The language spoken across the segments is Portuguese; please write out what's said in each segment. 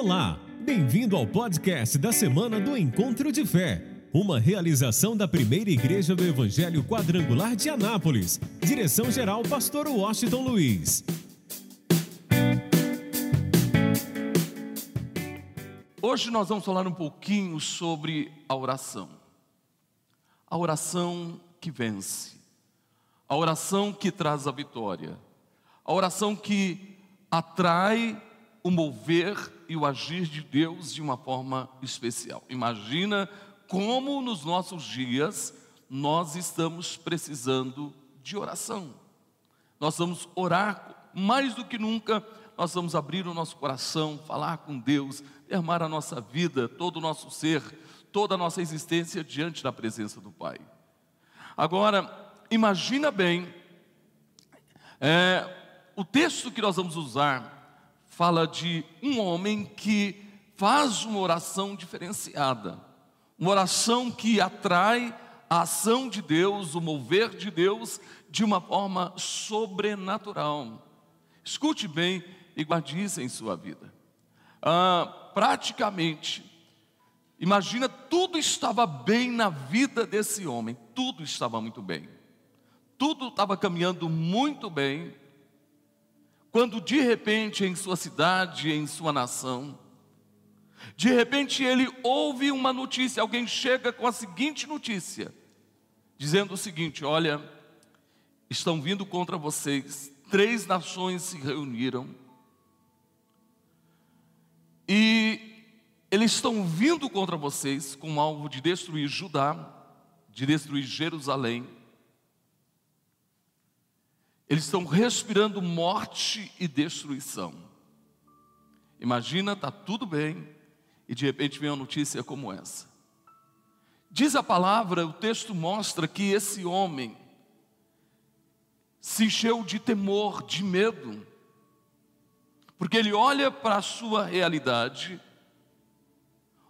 Olá, bem-vindo ao podcast da semana do Encontro de Fé, uma realização da primeira igreja do Evangelho Quadrangular de Anápolis. Direção-geral, Pastor Washington Luiz. Hoje nós vamos falar um pouquinho sobre a oração. A oração que vence, a oração que traz a vitória, a oração que atrai o mover e o agir de Deus de uma forma especial. Imagina como nos nossos dias nós estamos precisando de oração. Nós vamos orar mais do que nunca, nós vamos abrir o nosso coração, falar com Deus, derramar a nossa vida, todo o nosso ser, toda a nossa existência diante da presença do Pai. Agora, imagina bem, é, o texto que nós vamos usar fala de um homem que faz uma oração diferenciada, uma oração que atrai a ação de Deus, o mover de Deus de uma forma sobrenatural. Escute bem e guarde isso em sua vida. Ah, praticamente, imagina, tudo estava bem na vida desse homem, tudo estava muito bem, tudo estava caminhando muito bem, quando de repente em sua cidade, em sua nação, de repente ele ouve uma notícia, alguém chega com a seguinte notícia, dizendo o seguinte: Olha, estão vindo contra vocês, três nações se reuniram, e eles estão vindo contra vocês com o alvo de destruir Judá, de destruir Jerusalém, eles estão respirando morte e destruição. Imagina, está tudo bem, e de repente vem uma notícia como essa. Diz a palavra, o texto mostra que esse homem se encheu de temor, de medo, porque ele olha para a sua realidade,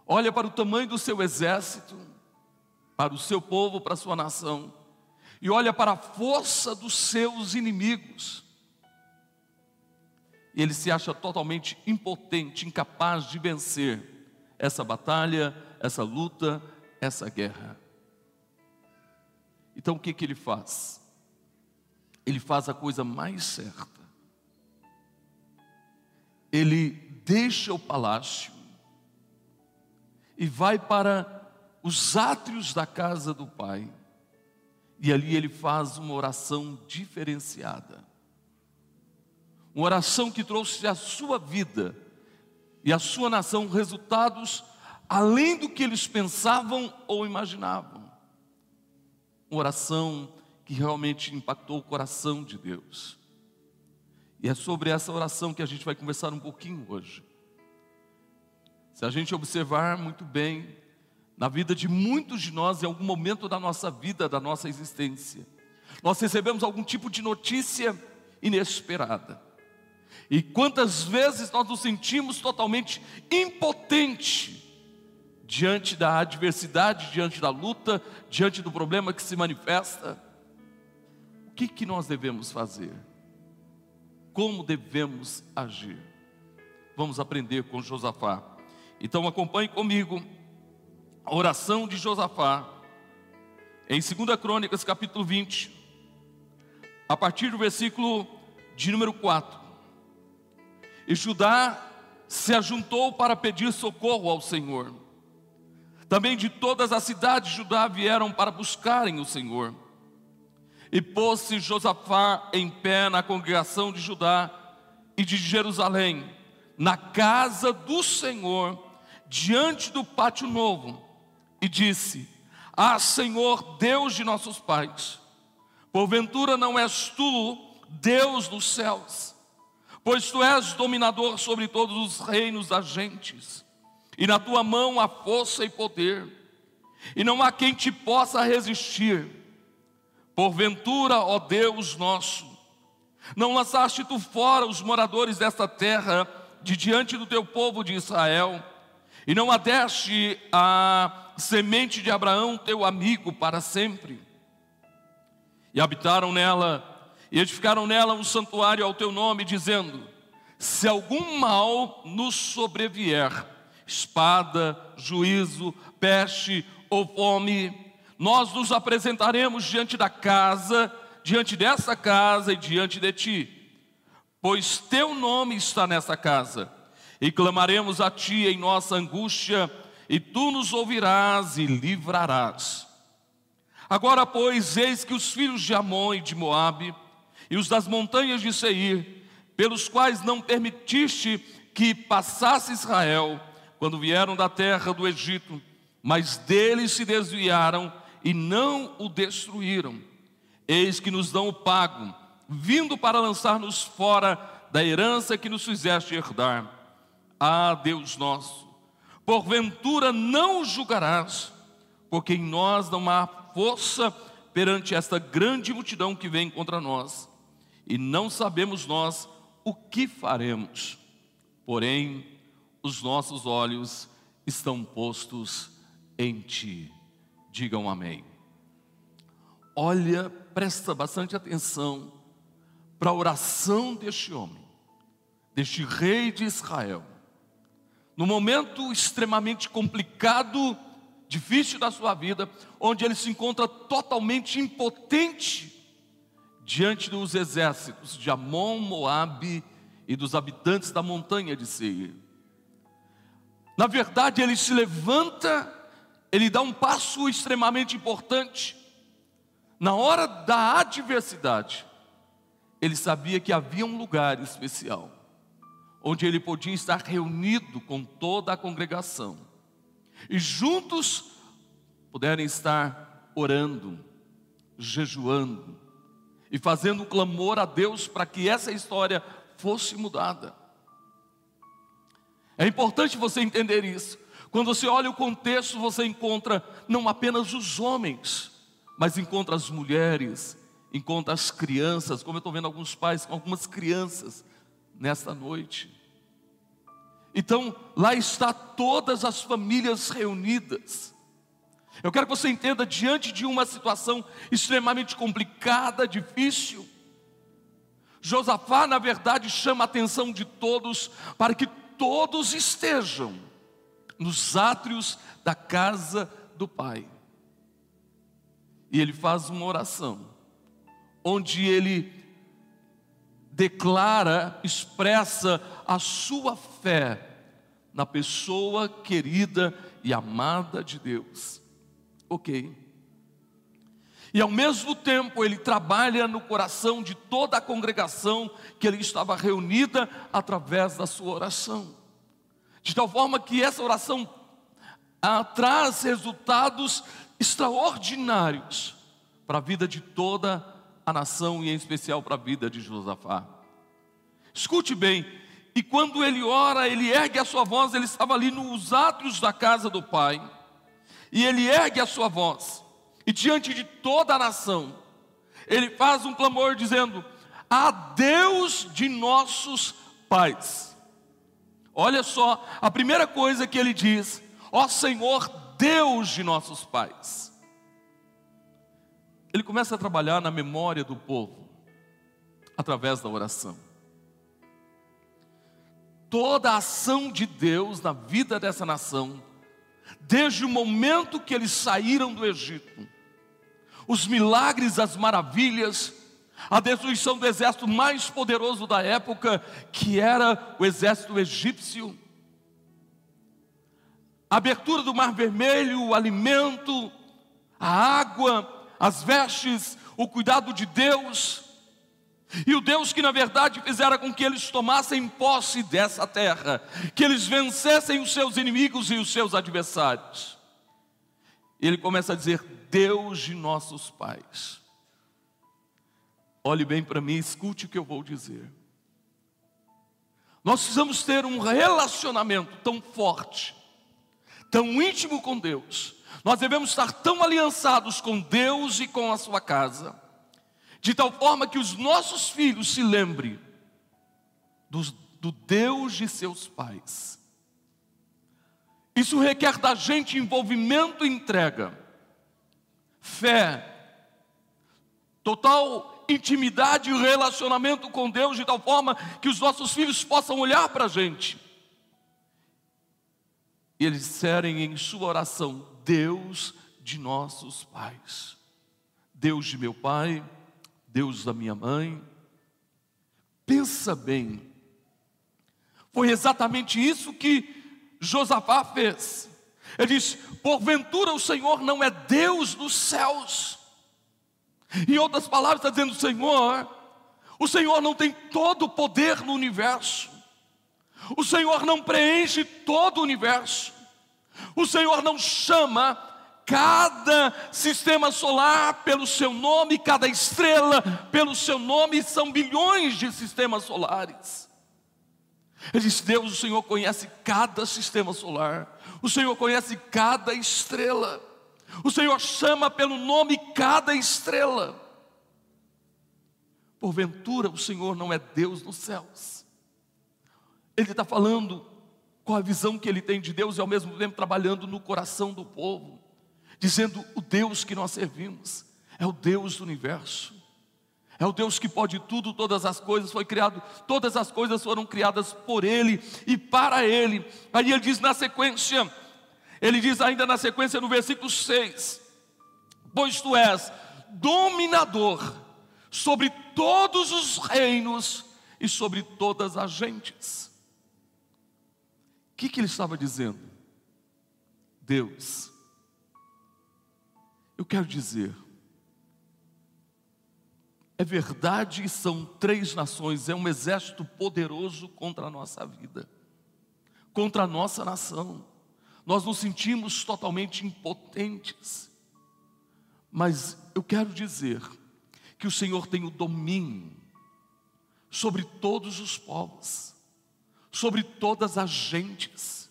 olha para o tamanho do seu exército, para o seu povo, para a sua nação, e olha para a força dos seus inimigos. E ele se acha totalmente impotente, incapaz de vencer essa batalha, essa luta, essa guerra. Então o que, que ele faz? Ele faz a coisa mais certa. Ele deixa o palácio e vai para os átrios da casa do pai e ali ele faz uma oração diferenciada. Uma oração que trouxe à sua vida e à sua nação resultados além do que eles pensavam ou imaginavam. Uma oração que realmente impactou o coração de Deus. E é sobre essa oração que a gente vai conversar um pouquinho hoje. Se a gente observar muito bem, na vida de muitos de nós em algum momento da nossa vida, da nossa existência. Nós recebemos algum tipo de notícia inesperada. E quantas vezes nós nos sentimos totalmente impotente diante da adversidade, diante da luta, diante do problema que se manifesta? O que, que nós devemos fazer? Como devemos agir? Vamos aprender com Josafá. Então acompanhe comigo a oração de Josafá, em 2 Crônicas, capítulo 20, a partir do versículo de número 4. E Judá se ajuntou para pedir socorro ao Senhor. Também de todas as cidades de Judá vieram para buscarem o Senhor. E pôs-se Josafá em pé na congregação de Judá e de Jerusalém, na casa do Senhor, diante do pátio novo e disse: Ah, Senhor, Deus de nossos pais, porventura não és tu, Deus dos céus, pois tu és dominador sobre todos os reinos das gentes, e na tua mão há força e poder, e não há quem te possa resistir. Porventura, ó Deus nosso, não lançaste tu fora os moradores desta terra de diante do teu povo de Israel, e não adeste a semente de Abraão, teu amigo, para sempre. E habitaram nela, e edificaram nela um santuário ao teu nome, dizendo: se algum mal nos sobrevier, espada, juízo, peste ou fome, nós nos apresentaremos diante da casa, diante dessa casa e diante de ti, pois teu nome está nessa casa, e clamaremos a ti em nossa angústia, e tu nos ouvirás e livrarás. Agora, pois, eis que os filhos de Amon e de Moabe, e os das montanhas de Seir, pelos quais não permitiste que passasse Israel, quando vieram da terra do Egito, mas deles se desviaram e não o destruíram. Eis que nos dão o pago, vindo para lançar-nos fora da herança que nos fizeste herdar. Ah, Deus nosso, porventura não julgarás, porque em nós não há força perante esta grande multidão que vem contra nós, e não sabemos nós o que faremos. Porém, os nossos olhos estão postos em ti. Digam amém. Olha, presta bastante atenção para a oração deste homem, deste rei de Israel. No momento extremamente complicado, difícil da sua vida, onde ele se encontra totalmente impotente diante dos exércitos de Amon, Moabe e dos habitantes da montanha de Seir. Na verdade, ele se levanta, ele dá um passo extremamente importante. Na hora da adversidade, ele sabia que havia um lugar especial, onde ele podia estar reunido com toda a congregação, e juntos puderem estar orando, jejuando e fazendo clamor a Deus para que essa história fosse mudada. É importante você entender isso. Quando você olha o contexto, você encontra não apenas os homens, mas encontra as mulheres, encontra as crianças, como eu estou vendo alguns pais com algumas crianças nesta noite. Então, lá está todas as famílias reunidas. Eu quero que você entenda, diante de uma situação extremamente complicada, difícil, Josafá, na verdade, chama a atenção de todos para que todos estejam nos átrios da casa do Pai. E ele faz uma oração, onde ele declara, expressa a sua fé na pessoa querida e amada de Deus. Ok. E ao mesmo tempo ele trabalha no coração de toda a congregação que ele estava reunida através da sua oração. De tal forma que essa oração ah, traz resultados extraordinários para a vida de toda a nação e em especial para a vida de Josafá. Escute bem, e quando ele ora, ele ergue a sua voz, ele estava ali nos átrios da casa do pai, e ele ergue a sua voz e diante de toda a nação, ele faz um clamor dizendo: A Deus de nossos pais. Olha só, a primeira coisa que ele diz: Ó Senhor, Deus de nossos pais. Ele começa a trabalhar na memória do povo, através da oração. Toda a ação de Deus na vida dessa nação, desde o momento que eles saíram do Egito, os milagres, as maravilhas, a destruição do exército mais poderoso da época, que era o exército egípcio, a abertura do Mar Vermelho, o alimento, a água, as vestes, o cuidado de Deus, e o Deus que na verdade fizera com que eles tomassem posse dessa terra, que eles vencessem os seus inimigos e os seus adversários. Ele começa a dizer: Deus de nossos pais. Olhe bem para mim, escute o que eu vou dizer. Nós precisamos ter um relacionamento tão forte, tão íntimo com Deus. Nós devemos estar tão aliançados com Deus e com a sua casa, de tal forma que os nossos filhos se lembrem do, do Deus de seus pais. Isso requer da gente envolvimento e entrega fé, total intimidade e relacionamento com Deus de tal forma que os nossos filhos possam olhar para a gente e eles disserem em sua oração: Deus de nossos pais, Deus de meu pai, Deus da minha mãe. Pensa bem, foi exatamente isso que Josafá fez. Ele diz: Porventura o Senhor não é Deus dos céus. Em outras palavras, está dizendo: Senhor, o Senhor não tem todo o poder no universo. O Senhor não preenche todo o universo. O Senhor não chama cada sistema solar pelo seu nome, cada estrela pelo seu nome, são bilhões de sistemas solares. Ele diz: Deus, o Senhor conhece cada sistema solar, o Senhor conhece cada estrela, o Senhor chama pelo nome cada estrela. Porventura o Senhor não é Deus nos céus. Ele está falando com a visão que ele tem de Deus e ao mesmo tempo trabalhando no coração do povo, dizendo: o Deus que nós servimos é o Deus do universo. É o Deus que pode tudo, todas as coisas foi criado, todas as coisas foram criadas por Ele e para Ele. Aí ele diz na sequência, ele diz ainda na sequência no versículo 6: Pois tu és dominador sobre todos os reinos e sobre todas as gentes que, que ele estava dizendo? Deus, eu quero dizer, é verdade e são três nações, é um exército poderoso contra a nossa vida, contra a nossa nação. Nós nos sentimos totalmente impotentes, mas eu quero dizer que o Senhor tem o domínio sobre todos os povos sobre todas as gentes.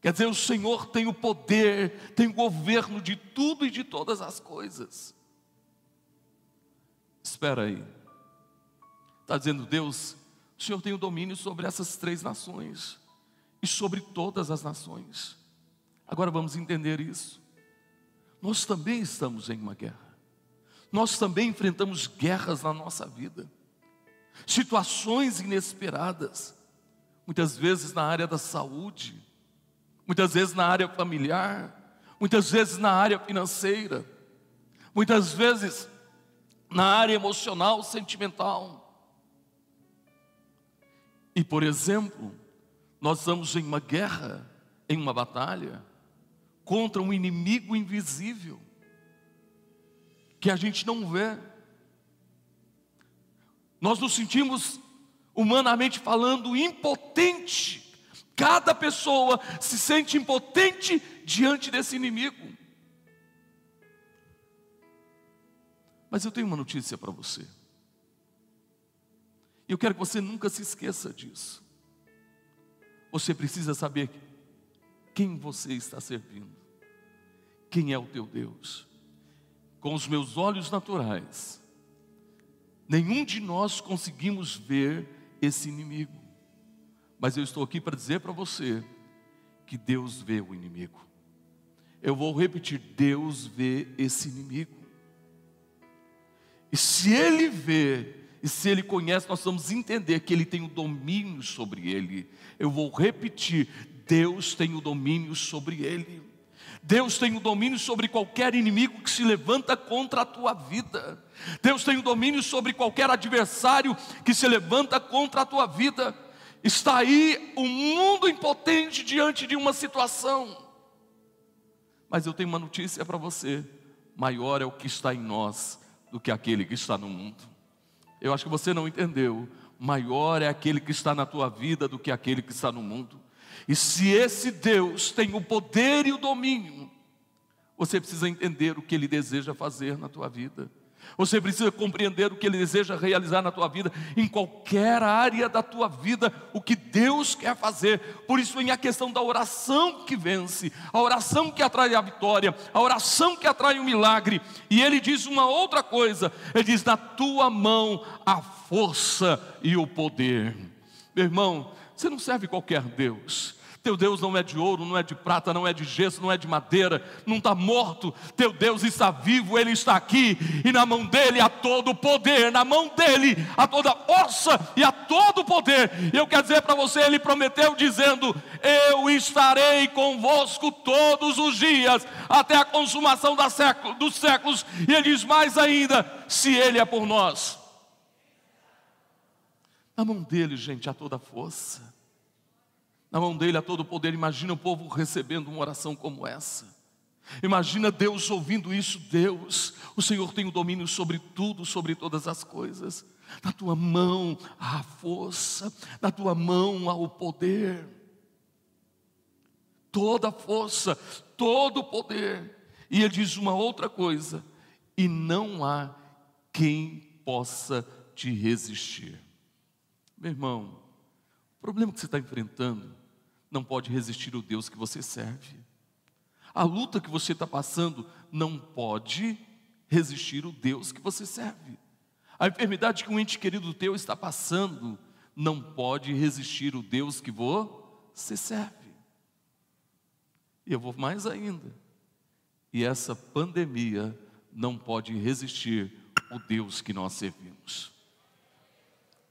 Quer dizer, o Senhor tem o poder, tem o governo de tudo e de todas as coisas. Espera aí, está dizendo Deus, o Senhor tem o domínio sobre essas três nações e sobre todas as nações. Agora vamos entender isso. Nós também estamos em uma guerra, nós também enfrentamos guerras na nossa vida situações inesperadas, muitas vezes na área da saúde, muitas vezes na área familiar, muitas vezes na área financeira, muitas vezes na área emocional, sentimental. E, por exemplo, nós estamos em uma guerra, em uma batalha, contra um inimigo invisível, que a gente não vê, nós nos sentimos, humanamente falando, impotente. Cada pessoa se sente impotente diante desse inimigo. Mas eu tenho uma notícia para você. E eu quero que você nunca se esqueça disso. Você precisa saber quem você está servindo, quem é o teu Deus. Com os meus olhos naturais, Nenhum de nós conseguimos ver esse inimigo. Mas eu estou aqui para dizer para você que Deus vê o inimigo. Eu vou repetir: Deus vê esse inimigo. E se Ele vê, e se Ele conhece, nós vamos entender que Ele tem o domínio sobre ele. Eu vou repetir: Deus tem o domínio sobre ele. Deus tem o domínio sobre qualquer inimigo que se levanta contra a tua vida. Deus tem o domínio sobre qualquer adversário que se levanta contra a tua vida. Está aí o um mundo impotente diante de uma situação. Mas eu tenho uma notícia para você: maior é o que está em nós do que aquele que está no mundo. Eu acho que você não entendeu. Maior é aquele que está na tua vida do que aquele que está no mundo. E se esse Deus tem o poder e o domínio, você precisa entender o que Ele deseja fazer na tua vida. Você precisa compreender o que Ele deseja realizar na tua vida, em qualquer área da tua vida, o que Deus quer fazer. Por isso vem a questão da oração que vence, a oração que atrai a vitória, a oração que atrai o milagre. E Ele diz uma outra coisa: Ele diz, na tua mão a força e o poder. Meu irmão, você não serve qualquer Deus. Teu Deus não é de ouro, não é de prata, não é de gesso, não é de madeira, não está morto. Teu Deus está vivo, Ele está aqui, e na mão dele há todo o poder, na mão dele há toda força e há todo o poder. E eu quero dizer para você: Ele prometeu, dizendo: Eu estarei convosco todos os dias, até a consumação século, dos séculos. E Ele diz mais ainda: Se Ele é por nós. Na mão dele, gente, há toda a força. Na mão dele há todo o poder. Imagina o povo recebendo uma oração como essa. Imagina Deus ouvindo isso. Deus, o Senhor tem o domínio sobre tudo, sobre todas as coisas. Na tua mão há a força, na tua mão há o poder. Toda a força, todo o poder. E ele diz uma outra coisa: e não há quem possa te resistir. Meu irmão, o problema que você está enfrentando não pode resistir o Deus que você serve. A luta que você está passando não pode resistir o Deus que você serve. A enfermidade que um ente querido teu está passando não pode resistir o Deus que você serve. E eu vou mais ainda. E essa pandemia não pode resistir o Deus que nós servimos.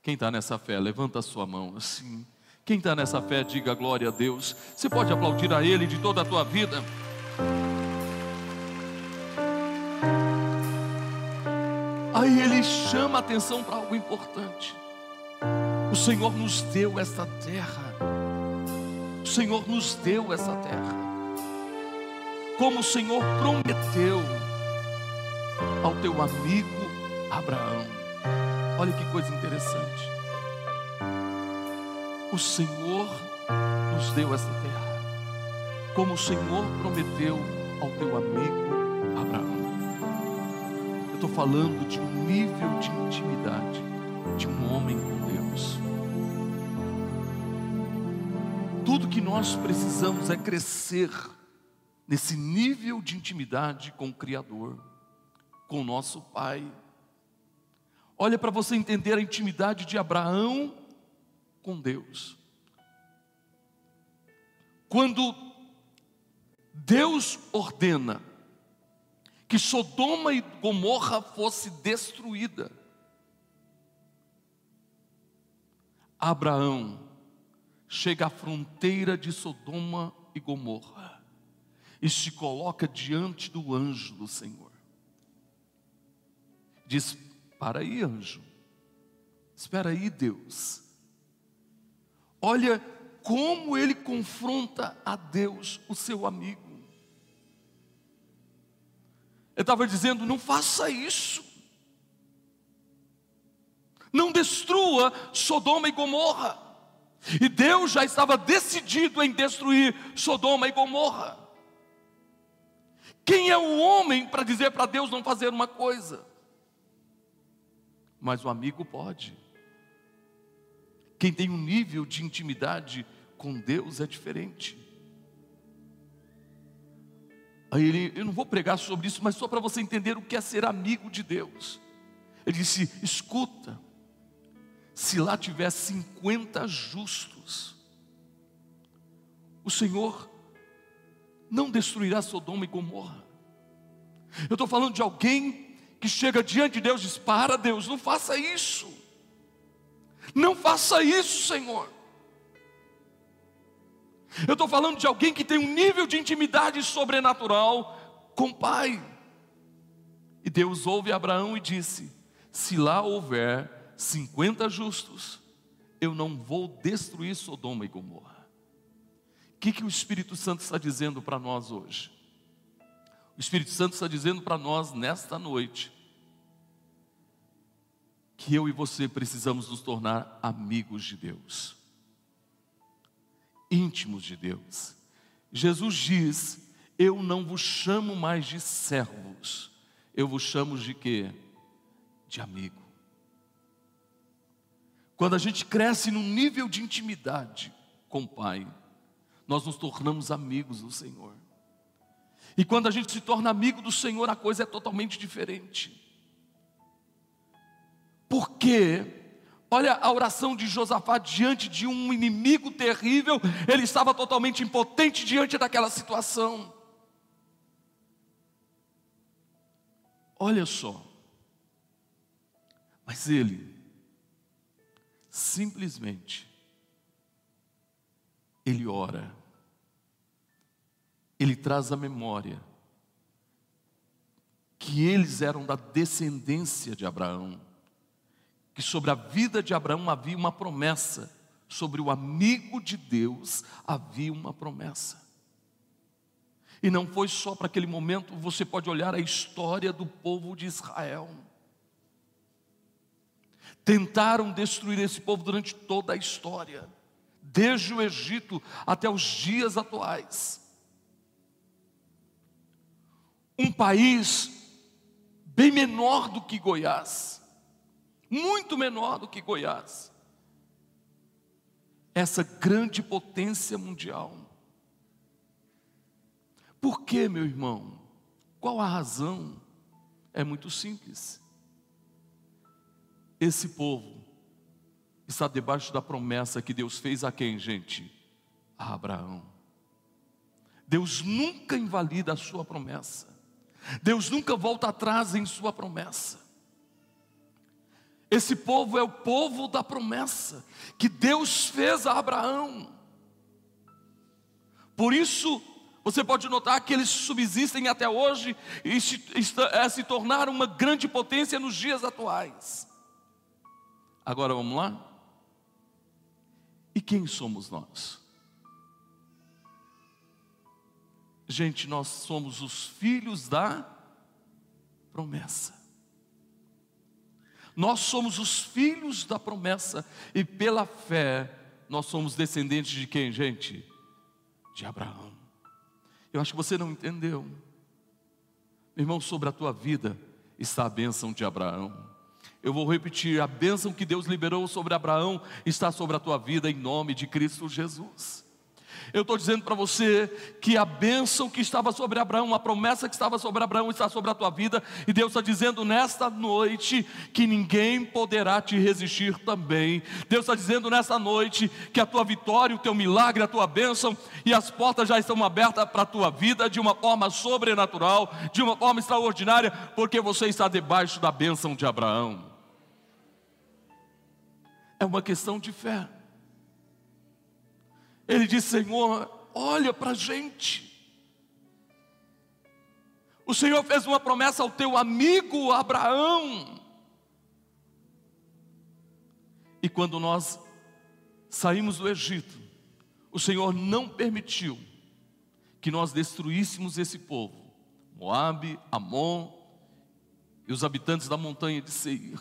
Quem está nessa fé, levanta a sua mão assim. Quem está nessa fé, diga glória a Deus. Você pode aplaudir a Ele de toda a tua vida. Aí ele chama a atenção para algo importante. O Senhor nos deu essa terra. O Senhor nos deu essa terra. Como o Senhor prometeu ao teu amigo Abraão. Olha que coisa interessante o Senhor nos deu essa terra, como o Senhor prometeu ao teu amigo Abraão. Eu estou falando de um nível de intimidade de um homem com Deus. Tudo que nós precisamos é crescer nesse nível de intimidade com o Criador, com o nosso Pai. Olha para você entender a intimidade de Abraão com Deus. Quando Deus ordena que Sodoma e Gomorra fosse destruída, Abraão chega à fronteira de Sodoma e Gomorra e se coloca diante do anjo do Senhor. Diz: Para aí, anjo, espera aí, Deus Olha como ele confronta a Deus, o seu amigo. Ele estava dizendo: não faça isso. Não destrua Sodoma e Gomorra. E Deus já estava decidido em destruir Sodoma e Gomorra. Quem é o homem para dizer para Deus não fazer uma coisa? Mas o amigo pode. Quem tem um nível de intimidade com Deus é diferente. Aí ele, eu não vou pregar sobre isso, mas só para você entender o que é ser amigo de Deus. Ele disse: escuta, se lá tiver 50 justos, o Senhor não destruirá Sodoma e Gomorra. Eu estou falando de alguém que chega diante de Deus e diz: Para Deus, não faça isso. Não faça isso, Senhor. Eu estou falando de alguém que tem um nível de intimidade sobrenatural com o Pai. E Deus ouve Abraão e disse: Se lá houver 50 justos, eu não vou destruir Sodoma e Gomorra. O que, que o Espírito Santo está dizendo para nós hoje? O Espírito Santo está dizendo para nós nesta noite que eu e você precisamos nos tornar amigos de Deus, íntimos de Deus. Jesus diz: Eu não vos chamo mais de servos, eu vos chamo de quê? De amigo. Quando a gente cresce num nível de intimidade com o Pai, nós nos tornamos amigos do Senhor. E quando a gente se torna amigo do Senhor, a coisa é totalmente diferente. Por quê? Olha a oração de Josafá diante de um inimigo terrível, ele estava totalmente impotente diante daquela situação. Olha só, mas ele simplesmente ele ora, ele traz a memória que eles eram da descendência de Abraão, que sobre a vida de Abraão havia uma promessa, sobre o amigo de Deus havia uma promessa. E não foi só para aquele momento, você pode olhar a história do povo de Israel. Tentaram destruir esse povo durante toda a história, desde o Egito até os dias atuais. Um país bem menor do que Goiás, muito menor do que Goiás. Essa grande potência mundial. Por que, meu irmão? Qual a razão? É muito simples. Esse povo está debaixo da promessa que Deus fez a quem, gente? A Abraão. Deus nunca invalida a sua promessa. Deus nunca volta atrás em sua promessa. Esse povo é o povo da promessa que Deus fez a Abraão. Por isso, você pode notar que eles subsistem até hoje e se, é, se tornaram uma grande potência nos dias atuais. Agora vamos lá? E quem somos nós? Gente, nós somos os filhos da promessa. Nós somos os filhos da promessa e pela fé nós somos descendentes de quem, gente? De Abraão. Eu acho que você não entendeu. Meu irmão, sobre a tua vida está a bênção de Abraão. Eu vou repetir: a bênção que Deus liberou sobre Abraão está sobre a tua vida em nome de Cristo Jesus. Eu estou dizendo para você que a bênção que estava sobre Abraão, a promessa que estava sobre Abraão está sobre a tua vida, e Deus está dizendo nesta noite que ninguém poderá te resistir também. Deus está dizendo nesta noite que a tua vitória, o teu milagre, a tua bênção e as portas já estão abertas para a tua vida de uma forma sobrenatural, de uma forma extraordinária, porque você está debaixo da bênção de Abraão. É uma questão de fé. Ele disse: Senhor, olha para a gente. O Senhor fez uma promessa ao teu amigo Abraão. E quando nós saímos do Egito, o Senhor não permitiu que nós destruíssemos esse povo, Moabe, Amon e os habitantes da montanha de Seir.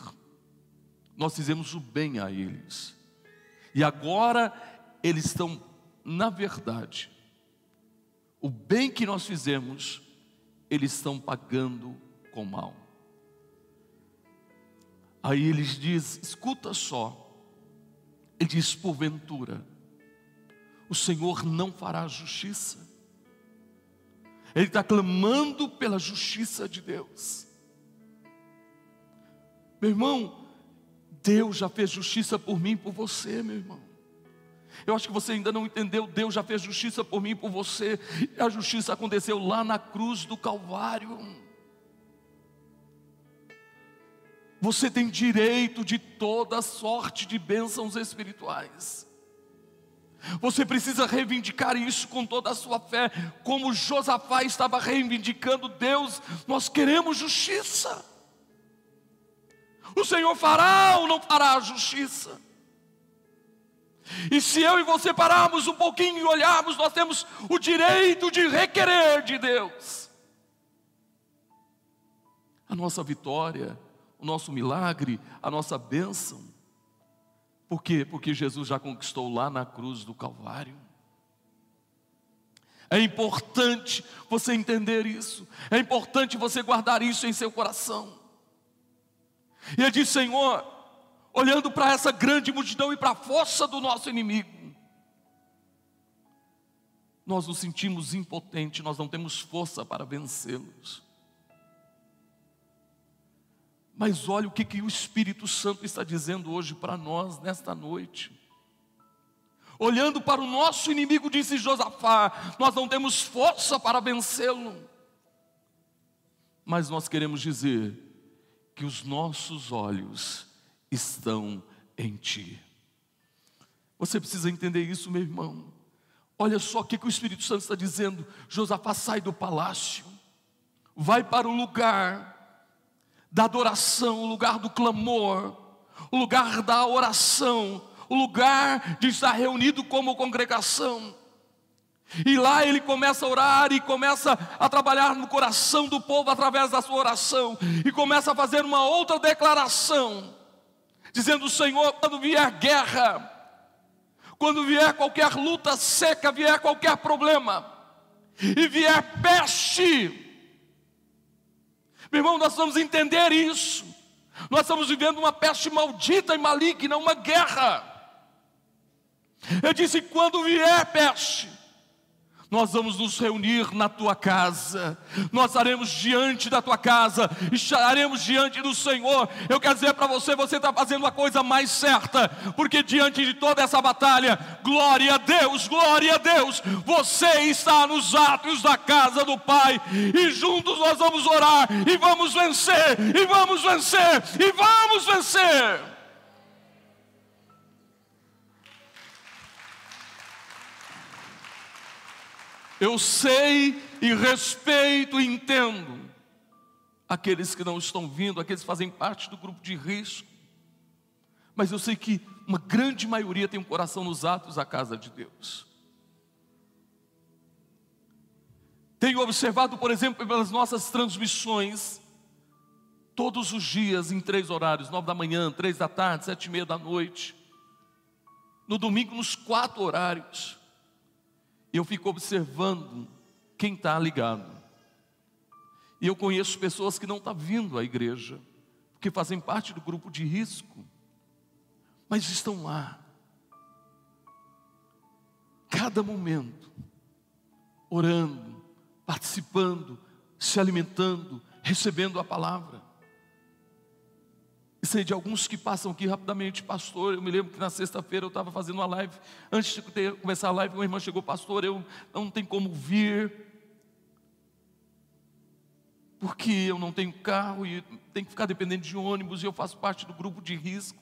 Nós fizemos o bem a eles. E agora eles estão na verdade, o bem que nós fizemos, eles estão pagando com mal. Aí eles diz: escuta só. Ele diz: porventura, o Senhor não fará justiça. Ele está clamando pela justiça de Deus. Meu irmão, Deus já fez justiça por mim e por você, meu irmão. Eu acho que você ainda não entendeu. Deus já fez justiça por mim e por você. A justiça aconteceu lá na cruz do Calvário. Você tem direito de toda sorte de bênçãos espirituais. Você precisa reivindicar isso com toda a sua fé, como Josafá estava reivindicando Deus, nós queremos justiça. O Senhor fará ou não fará a justiça? E se eu e você pararmos um pouquinho e olharmos, nós temos o direito de requerer de Deus a nossa vitória, o nosso milagre, a nossa bênção. Por quê? Porque Jesus já conquistou lá na cruz do Calvário. É importante você entender isso, é importante você guardar isso em seu coração. E ele diz: Senhor, olhando para essa grande multidão e para a força do nosso inimigo. Nós nos sentimos impotentes, nós não temos força para vencê-los. Mas olha o que, que o Espírito Santo está dizendo hoje para nós nesta noite. Olhando para o nosso inimigo, disse Josafá: Nós não temos força para vencê-lo, mas nós queremos dizer que os nossos olhos estão em Ti. Você precisa entender isso, meu irmão. Olha só o que, que o Espírito Santo está dizendo: Josafá sai do palácio, vai para o lugar da adoração, o lugar do clamor, o lugar da oração, o lugar de estar reunido como congregação. E lá ele começa a orar e começa a trabalhar no coração do povo através da sua oração, e começa a fazer uma outra declaração, dizendo: Senhor, quando vier guerra, quando vier qualquer luta seca, vier qualquer problema, e vier peste, meu irmão, nós vamos entender isso. Nós estamos vivendo uma peste maldita e maligna, uma guerra. Eu disse: quando vier peste, nós vamos nos reunir na tua casa, nós estaremos diante da tua casa, estaremos diante do Senhor. Eu quero dizer para você: você está fazendo a coisa mais certa, porque diante de toda essa batalha, glória a Deus, glória a Deus, você está nos átrios da casa do Pai, e juntos nós vamos orar, e vamos vencer, e vamos vencer, e vamos vencer. Eu sei e respeito e entendo aqueles que não estão vindo, aqueles que fazem parte do grupo de risco. Mas eu sei que uma grande maioria tem um coração nos atos da casa de Deus. Tenho observado, por exemplo, pelas nossas transmissões, todos os dias em três horários: nove da manhã, três da tarde, sete e meia da noite. No domingo, nos quatro horários eu fico observando quem está ligado. E eu conheço pessoas que não estão tá vindo à igreja, porque fazem parte do grupo de risco, mas estão lá, cada momento, orando, participando, se alimentando, recebendo a palavra. E sei de alguns que passam aqui rapidamente, pastor. Eu me lembro que na sexta-feira eu estava fazendo uma live. Antes de ter, começar a live, uma irmã chegou, pastor. Eu não tenho como vir, porque eu não tenho carro e tenho que ficar dependendo de ônibus. E eu faço parte do grupo de risco.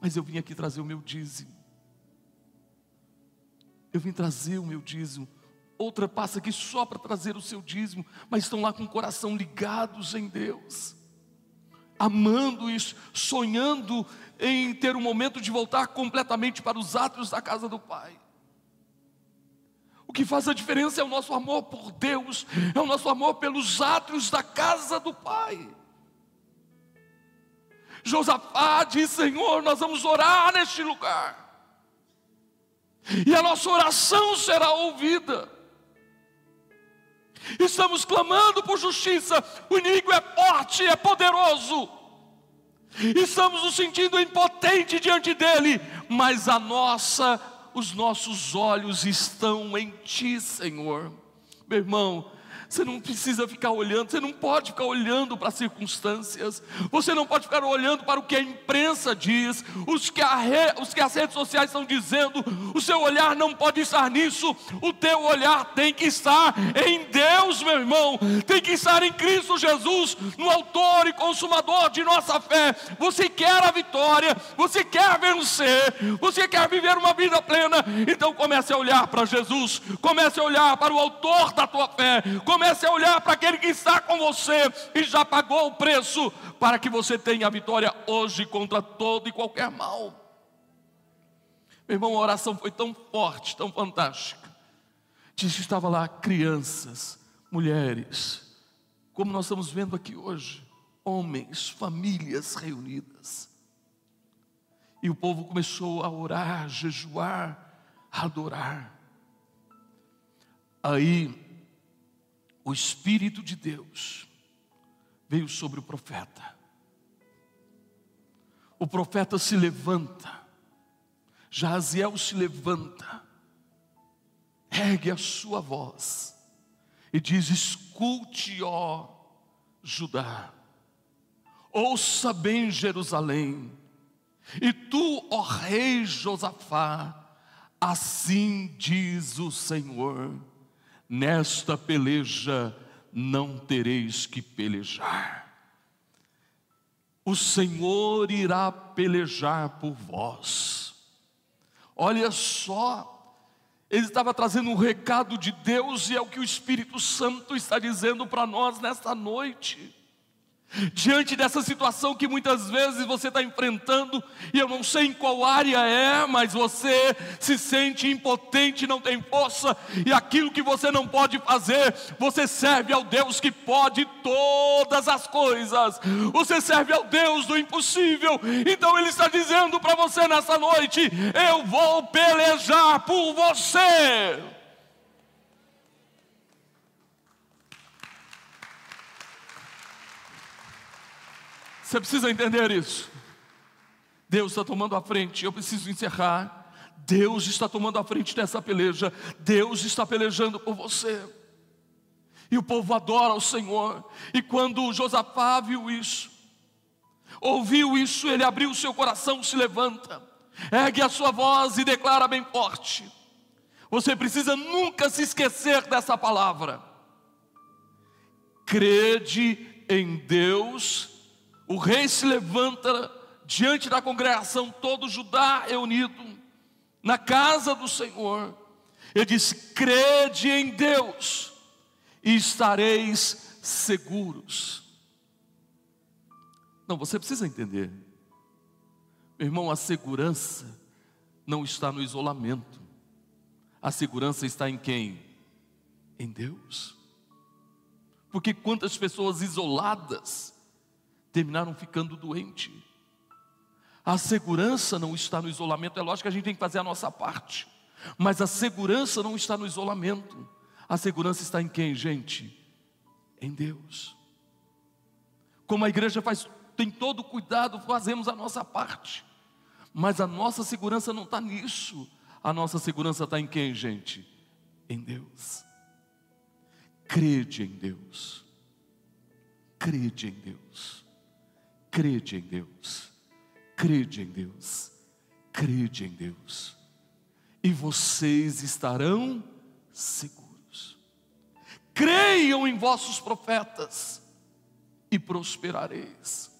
Mas eu vim aqui trazer o meu dízimo. Eu vim trazer o meu dízimo. Outra passa aqui só para trazer o seu dízimo, mas estão lá com o coração ligados em Deus amando isso, sonhando em ter um momento de voltar completamente para os átrios da casa do Pai. O que faz a diferença é o nosso amor por Deus, é o nosso amor pelos átrios da casa do Pai. Josafá diz: Senhor, nós vamos orar neste lugar, e a nossa oração será ouvida. Estamos clamando por justiça. O inimigo é forte, é poderoso. Estamos nos sentindo impotente diante dele, mas a nossa, os nossos olhos estão em ti, Senhor. Meu irmão, você não precisa ficar olhando, você não pode ficar olhando para as circunstâncias, você não pode ficar olhando para o que a imprensa diz, os que, re, os que as redes sociais estão dizendo, o seu olhar não pode estar nisso, o teu olhar tem que estar em Deus, meu irmão, tem que estar em Cristo Jesus, no Autor e Consumador de nossa fé. Você quer a vitória, você quer vencer, você quer viver uma vida plena, então comece a olhar para Jesus, comece a olhar para o Autor da tua fé, comece a olhar para aquele que está com você e já pagou o preço para que você tenha a vitória hoje contra todo e qualquer mal. Meu irmão, a oração foi tão forte, tão fantástica. Diz que estava lá crianças, mulheres, como nós estamos vendo aqui hoje, homens, famílias reunidas. E o povo começou a orar, jejuar, a adorar. Aí o Espírito de Deus veio sobre o profeta. O profeta se levanta, Jaziel se levanta, ergue a sua voz e diz: Escute, ó Judá, Ouça bem, Jerusalém, e tu, ó rei Josafá, assim diz o Senhor: nesta peleja não tereis que pelejar. O Senhor irá pelejar por vós. Olha só, ele estava trazendo um recado de Deus e é o que o Espírito Santo está dizendo para nós nesta noite. Diante dessa situação que muitas vezes você está enfrentando, e eu não sei em qual área é, mas você se sente impotente, não tem força, e aquilo que você não pode fazer, você serve ao Deus que pode todas as coisas, você serve ao Deus do impossível, então Ele está dizendo para você nessa noite: Eu vou pelejar por você. Você precisa entender isso. Deus está tomando a frente, eu preciso encerrar. Deus está tomando a frente dessa peleja, Deus está pelejando por você. E o povo adora o Senhor. E quando Josafá viu isso, ouviu isso, ele abriu o seu coração, se levanta, ergue a sua voz e declara bem forte. Você precisa nunca se esquecer dessa palavra. Crede em Deus o rei se levanta diante da congregação, todo Judá reunido, na casa do Senhor. Ele diz: crede em Deus e estareis seguros. Não, você precisa entender, meu irmão, a segurança não está no isolamento, a segurança está em quem? Em Deus. Porque quantas pessoas isoladas, terminaram ficando doentes. A segurança não está no isolamento, é lógico que a gente tem que fazer a nossa parte, mas a segurança não está no isolamento, a segurança está em quem, gente? Em Deus. Como a igreja faz, tem todo cuidado, fazemos a nossa parte, mas a nossa segurança não está nisso, a nossa segurança está em quem, gente? Em Deus. Crede em Deus. Crede em Deus. Crede em Deus, crede em Deus, crede em Deus, e vocês estarão seguros. Creiam em vossos profetas e prosperareis.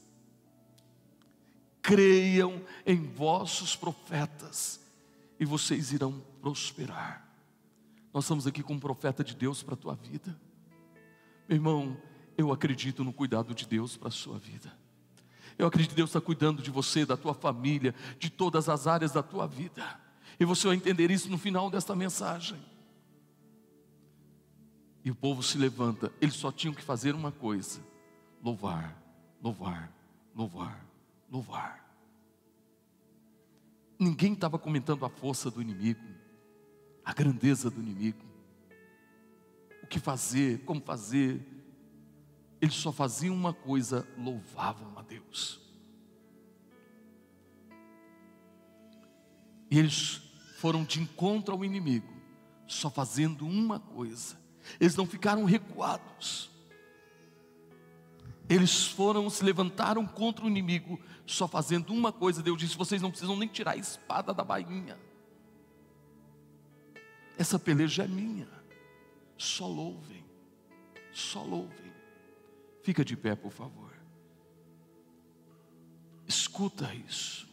Creiam em vossos profetas e vocês irão prosperar. Nós estamos aqui com um profeta de Deus para a tua vida. Meu irmão, eu acredito no cuidado de Deus para a sua vida. Eu acredito que Deus está cuidando de você, da tua família, de todas as áreas da tua vida. E você vai entender isso no final desta mensagem. E o povo se levanta, eles só tinham que fazer uma coisa: louvar, louvar, louvar, louvar. Ninguém estava comentando a força do inimigo, a grandeza do inimigo, o que fazer, como fazer, eles só faziam uma coisa: louvavam a Deus. E eles foram de encontro ao inimigo, só fazendo uma coisa. Eles não ficaram recuados. Eles foram, se levantaram contra o inimigo, só fazendo uma coisa. Deus disse: vocês não precisam nem tirar a espada da bainha. Essa peleja é minha. Só louvem, só louvem. Fica de pé, por favor. Escuta isso.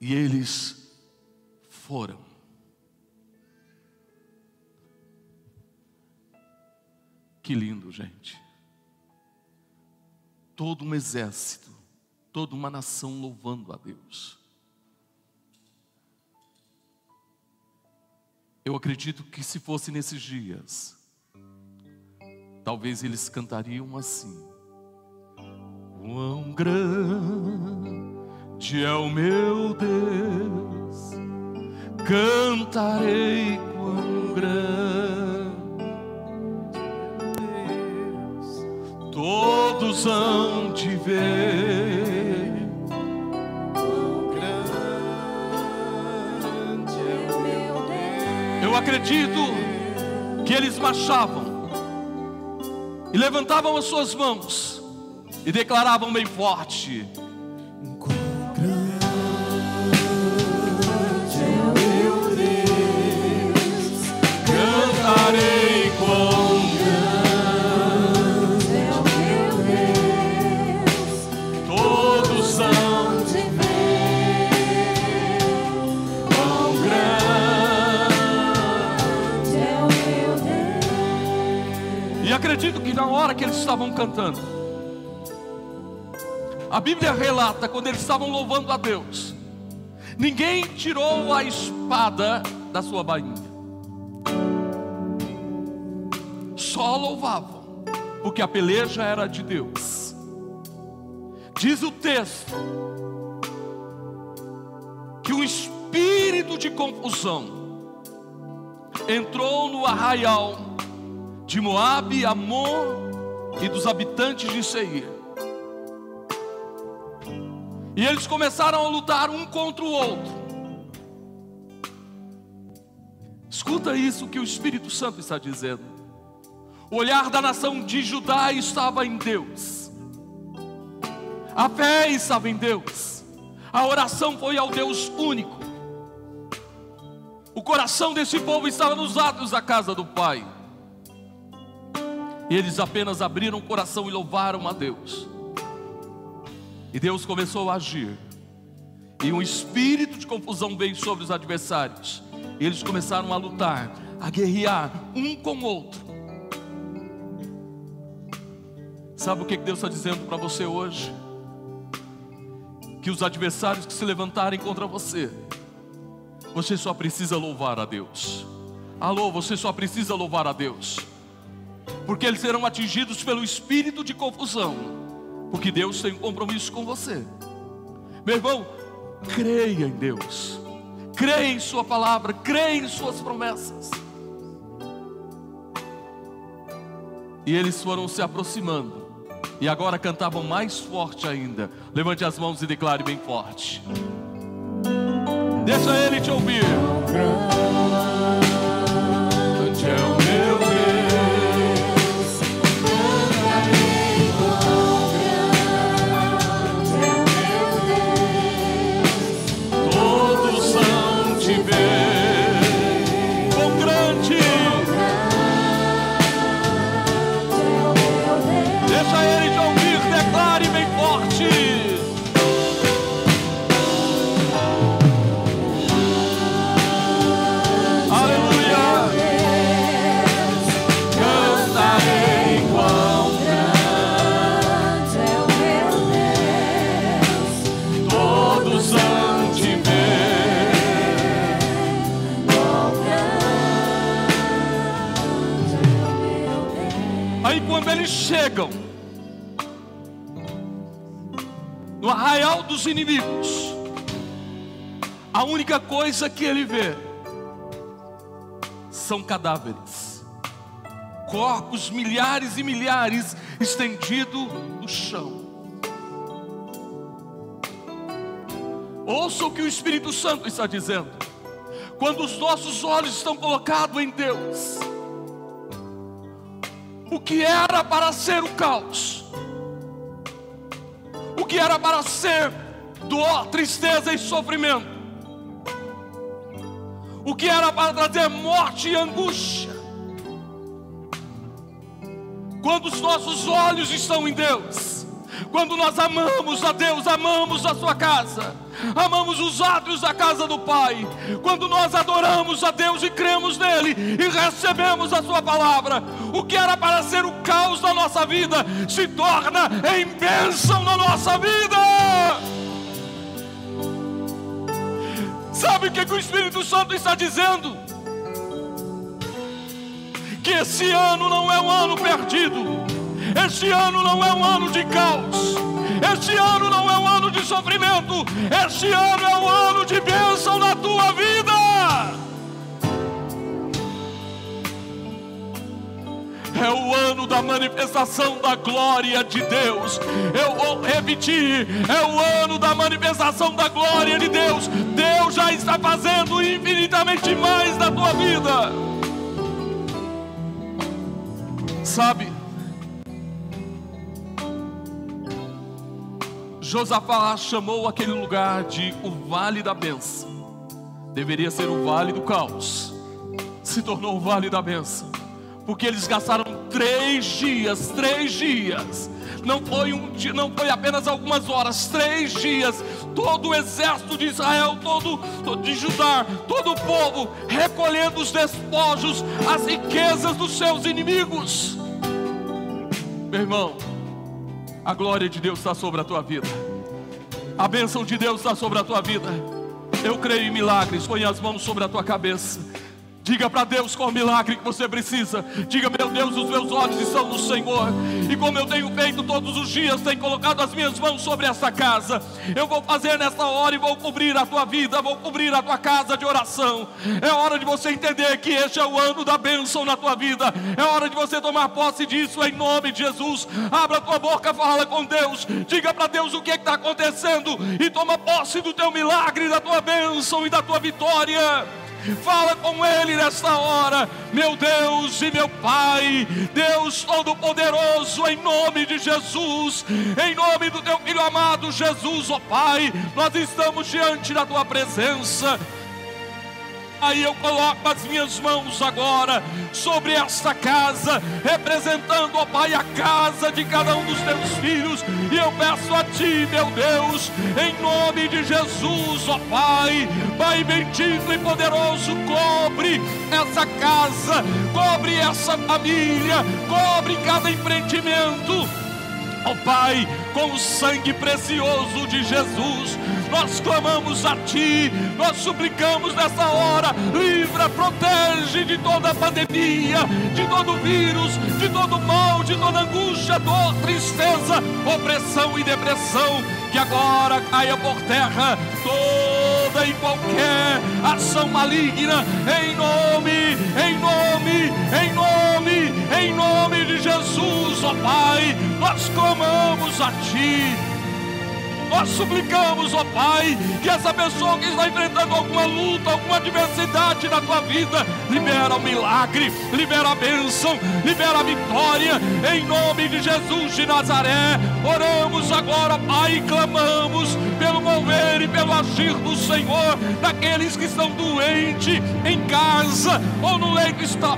E eles foram. Que lindo, gente. Todo um exército, toda uma nação louvando a Deus. Eu acredito que se fosse nesses dias, talvez eles cantariam assim: Quão grande é o meu Deus, cantarei quão grande Deus, todos hão de ver Acredito que eles marchavam e levantavam as suas mãos e declaravam bem forte: hora que eles estavam cantando, a Bíblia relata quando eles estavam louvando a Deus, ninguém tirou a espada da sua bainha. Só louvavam, porque a peleja era de Deus. Diz o texto que um espírito de confusão entrou no arraial de Moabe, Amon e dos habitantes de Seir. E eles começaram a lutar um contra o outro. Escuta isso que o Espírito Santo está dizendo. O olhar da nação de Judá estava em Deus. A fé estava em Deus. A oração foi ao Deus único. O coração desse povo estava nos atos da casa do Pai. E eles apenas abriram o coração e louvaram a Deus. E Deus começou a agir. E um espírito de confusão veio sobre os adversários. E eles começaram a lutar, a guerrear um com o outro. Sabe o que Deus está dizendo para você hoje? Que os adversários que se levantarem contra você, você só precisa louvar a Deus. Alô, você só precisa louvar a Deus, porque eles serão atingidos pelo espírito de confusão, porque Deus tem um compromisso com você. Meu irmão, creia em Deus, creia em Sua palavra, creia em Suas promessas. E eles foram se aproximando, e agora cantavam mais forte ainda. Levante as mãos e declare bem forte. Deixa ele te ouvir. Chegam no arraial dos inimigos, a única coisa que ele vê são cadáveres, corpos milhares e milhares estendidos no chão. Ouça o que o Espírito Santo está dizendo. Quando os nossos olhos estão colocados em Deus, o que era para ser o caos, o que era para ser dor, tristeza e sofrimento, o que era para trazer morte e angústia, quando os nossos olhos estão em Deus, quando nós amamos a Deus, amamos a sua casa, amamos os átrios da casa do Pai, quando nós adoramos a Deus e cremos nele e recebemos a sua palavra, o que era para ser o caos da nossa vida se torna em bênção na nossa vida. Sabe o que, que o Espírito Santo está dizendo? Que esse ano não é um ano perdido. Este ano não é um ano de caos. Este ano não é um ano de sofrimento. Este ano é um ano de bênção na tua vida. É o ano da manifestação da glória de Deus. Eu vou repetir: é o ano da manifestação da glória de Deus. Deus já está fazendo infinitamente mais na tua vida. Sabe, Josafá chamou aquele lugar de o Vale da Benção. Deveria ser o Vale do Caos, se tornou o Vale da Benção, porque eles gastaram três dias, três dias. Não foi, um, não foi apenas algumas horas, três dias. Todo o exército de Israel, todo de Judá, todo o povo recolhendo os despojos, as riquezas dos seus inimigos. Meu irmão, a glória de Deus está sobre a tua vida. A bênção de Deus está sobre a tua vida. Eu creio em milagres. Põe as mãos sobre a tua cabeça. Diga para Deus qual milagre que você precisa. Diga, meu Deus, os meus olhos estão no Senhor. E como eu tenho feito todos os dias, tenho colocado as minhas mãos sobre essa casa. Eu vou fazer nessa hora e vou cobrir a tua vida, vou cobrir a tua casa de oração. É hora de você entender que este é o ano da bênção na tua vida. É hora de você tomar posse disso em nome de Jesus. Abra tua boca, fala com Deus. Diga para Deus o que está acontecendo e toma posse do teu milagre, da tua bênção e da tua vitória. Fala com Ele nesta hora, meu Deus e meu Pai, Deus Todo-Poderoso, em nome de Jesus, em nome do Teu Filho amado Jesus, ó Pai, nós estamos diante da Tua presença Aí eu coloco as minhas mãos agora sobre esta casa, representando, ó Pai, a casa de cada um dos teus filhos, e eu peço a Ti, meu Deus, em nome de Jesus, ó Pai, Pai bendito e poderoso, cobre essa casa, cobre essa família, cobre cada empreendimento Ó Pai, com o sangue precioso de Jesus, nós clamamos a Ti, nós suplicamos nessa hora, livra, protege de toda pandemia, de todo vírus, de todo mal, de toda angústia, dor, tristeza, opressão e depressão, que agora caia por terra toda e qualquer ação maligna, em nome, em nome, em nome, em nome de Jesus, ó Pai, nós clamamos a Ti nós suplicamos, ó Pai, que essa pessoa que está enfrentando alguma luta, alguma adversidade na tua vida, libera o milagre, libera a bênção, libera a vitória, em nome de Jesus de Nazaré. Oramos agora, Pai, e clamamos pelo mover e pelo agir do Senhor, daqueles que estão doentes em casa ou no leito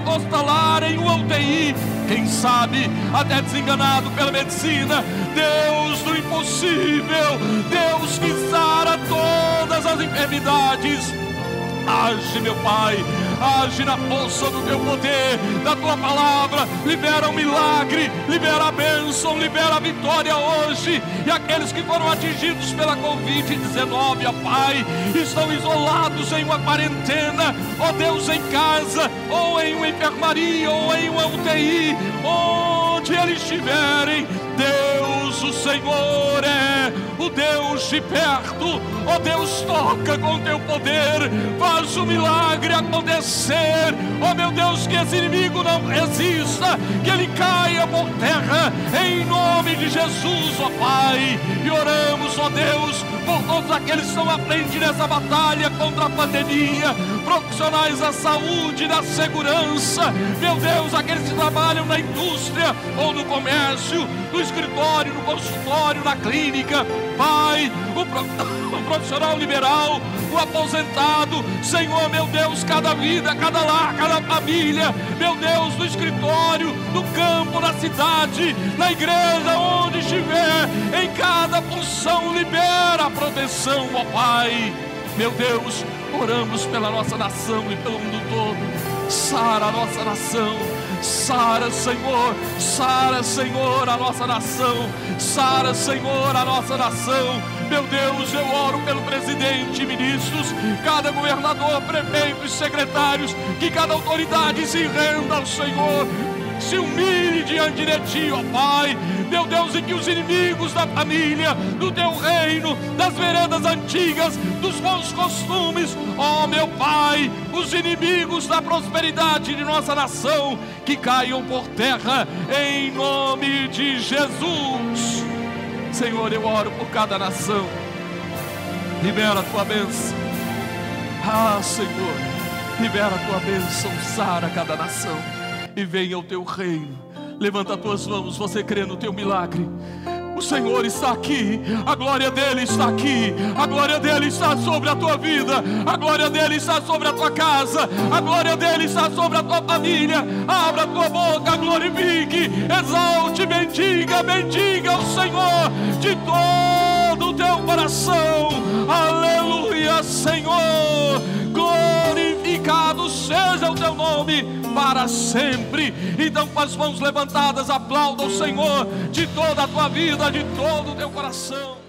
hospitalar, em UTI, quem sabe até desenganado pela medicina. Deus do impossível, Deus que sara todas as enfermidades. Age, meu Pai, age na força do teu poder, da tua palavra, libera o um milagre, libera a bênção, libera a vitória hoje. E aqueles que foram atingidos pela Covid-19, ó Pai, estão isolados em uma quarentena, ó Deus, em casa, ou em uma enfermaria, ou em uma UTI, onde eles estiverem, Deus, o Senhor é o Deus de perto, ó oh Deus, toca com teu poder, faz o milagre acontecer, ó oh meu Deus, que esse inimigo não resista, que ele caia por terra, em nome de Jesus, ó oh Pai, e oramos, ó Deus, por todos aqueles que estão à frente nessa batalha contra a pandemia, profissionais da saúde, da segurança, meu Deus, aqueles que trabalham na indústria ou no comércio, no escritório, no consultório, na clínica, Pai, o profissional liberal, o aposentado, Senhor, meu Deus, cada vida, cada lar, cada família, meu Deus, no escritório, no campo, na cidade, na igreja, onde estiver, em cada função, libera a proteção, ó Pai, meu Deus, oramos pela nossa nação e pelo mundo todo, sara a nossa nação Sara, Senhor, Sara, Senhor, a nossa nação, Sara, Senhor, a nossa nação. Meu Deus, eu oro pelo presidente, ministros, cada governador, prefeito e secretários, que cada autoridade se renda ao Senhor, se humilhe diante de Ti, ó Pai. Meu Deus, e que os inimigos da família, do Teu reino, das veredas antigas, dos bons costumes, ó meu Pai, os inimigos da prosperidade de nossa nação, que caiam por terra, em nome de Jesus. Senhor, eu oro por cada nação, libera a Tua bênção. Ah, Senhor, libera a Tua bênção, sara cada nação e venha o teu reino. Levanta as tuas mãos, você crê no teu milagre. O Senhor está aqui, a glória dele está aqui, a glória dele está sobre a tua vida, a glória dele está sobre a tua casa, a glória dele está sobre a tua família. Abra a tua boca, glorifique, exalte, bendiga, bendiga o Senhor de todo o teu coração. Aleluia, Senhor. Glorificado seja o teu nome para sempre. Então, com as mãos levantadas, aplauda o Senhor de toda a tua vida, de todo o teu coração.